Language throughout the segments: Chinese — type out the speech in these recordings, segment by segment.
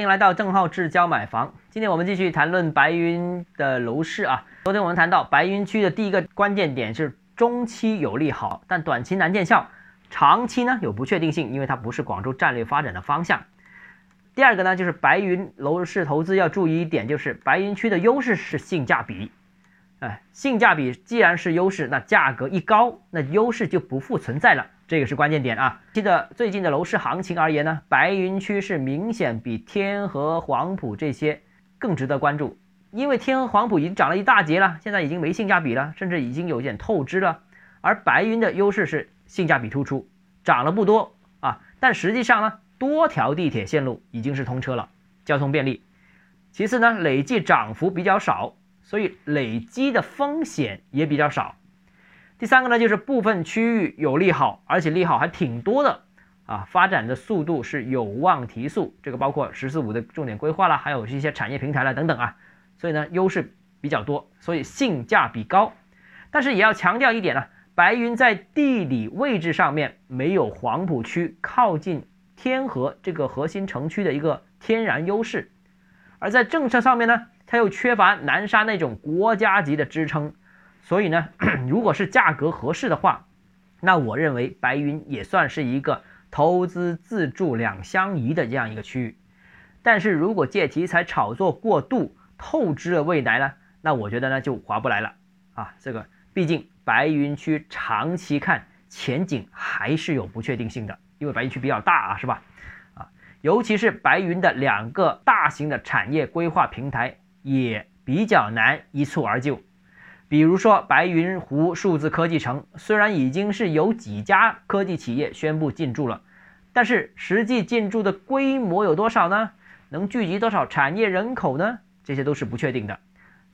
欢迎来到郑浩志教买房。今天我们继续谈论白云的楼市啊。昨天我们谈到白云区的第一个关键点是中期有利好，但短期难见效，长期呢有不确定性，因为它不是广州战略发展的方向。第二个呢就是白云楼市投资要注意一点，就是白云区的优势是性价比。哎，性价比既然是优势，那价格一高，那优势就不复存在了。这个是关键点啊！记得最近的楼市行情而言呢，白云区是明显比天河、黄埔这些更值得关注，因为天河、黄埔已经涨了一大截了，现在已经没性价比了，甚至已经有点透支了。而白云的优势是性价比突出，涨了不多啊，但实际上呢，多条地铁线路已经是通车了，交通便利。其次呢，累计涨幅比较少，所以累积的风险也比较少。第三个呢，就是部分区域有利好，而且利好还挺多的啊，发展的速度是有望提速。这个包括“十四五”的重点规划啦，还有一些产业平台啦等等啊，所以呢，优势比较多，所以性价比高。但是也要强调一点呢，白云在地理位置上面没有黄埔区靠近天河这个核心城区的一个天然优势，而在政策上面呢，它又缺乏南沙那种国家级的支撑。所以呢，如果是价格合适的话，那我认为白云也算是一个投资自住两相宜的这样一个区域。但是如果借题材炒作过度，透支了未来呢，那我觉得呢就划不来了啊。这个毕竟白云区长期看前景还是有不确定性的，因为白云区比较大啊，是吧？啊，尤其是白云的两个大型的产业规划平台也比较难一蹴而就。比如说白云湖数字科技城，虽然已经是有几家科技企业宣布进驻了，但是实际进驻的规模有多少呢？能聚集多少产业人口呢？这些都是不确定的。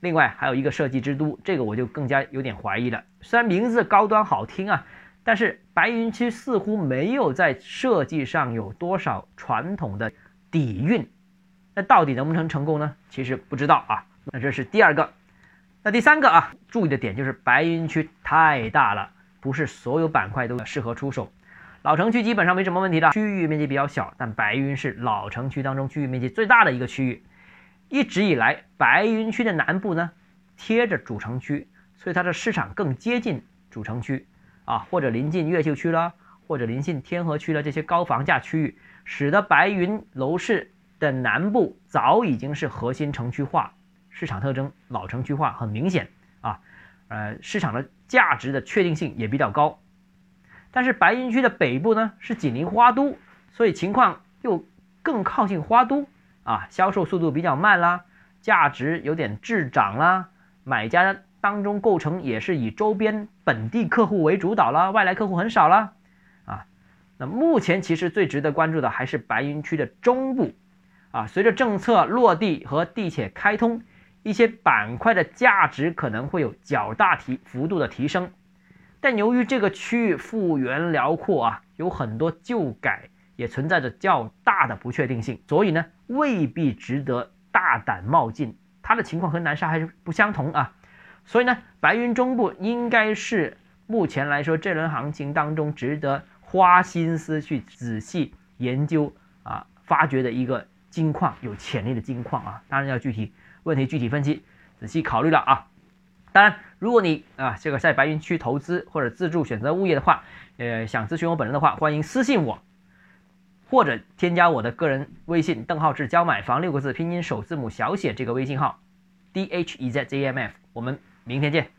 另外还有一个设计之都，这个我就更加有点怀疑了。虽然名字高端好听啊，但是白云区似乎没有在设计上有多少传统的底蕴。那到底能不能成功呢？其实不知道啊。那这是第二个。那第三个啊，注意的点就是白云区太大了，不是所有板块都适合出手。老城区基本上没什么问题的，区域面积比较小，但白云是老城区当中区域面积最大的一个区域。一直以来，白云区的南部呢贴着主城区，所以它的市场更接近主城区啊，或者临近越秀区了，或者临近天河区了这些高房价区域，使得白云楼市的南部早已经是核心城区化。市场特征老城区化很明显啊，呃，市场的价值的确定性也比较高。但是白云区的北部呢是紧邻花都，所以情况又更靠近花都啊，销售速度比较慢啦，价值有点滞涨啦，买家当中构成也是以周边本地客户为主导啦，外来客户很少啦啊。那目前其实最值得关注的还是白云区的中部啊，随着政策落地和地铁开通。一些板块的价值可能会有较大提幅度的提升，但由于这个区域幅员辽阔啊，有很多旧改，也存在着较大的不确定性，所以呢，未必值得大胆冒进。它的情况和南沙还是不相同啊，所以呢，白云中部应该是目前来说这轮行情当中值得花心思去仔细研究啊，发掘的一个金矿，有潜力的金矿啊，当然要具体。问题具体分析，仔细考虑了啊！当然，如果你啊这个在白云区投资或者自住选择物业的话，呃，想咨询我本人的话，欢迎私信我，或者添加我的个人微信“邓浩志教买房”六个字拼音首字母小写这个微信号，d h e z j m f。我们明天见。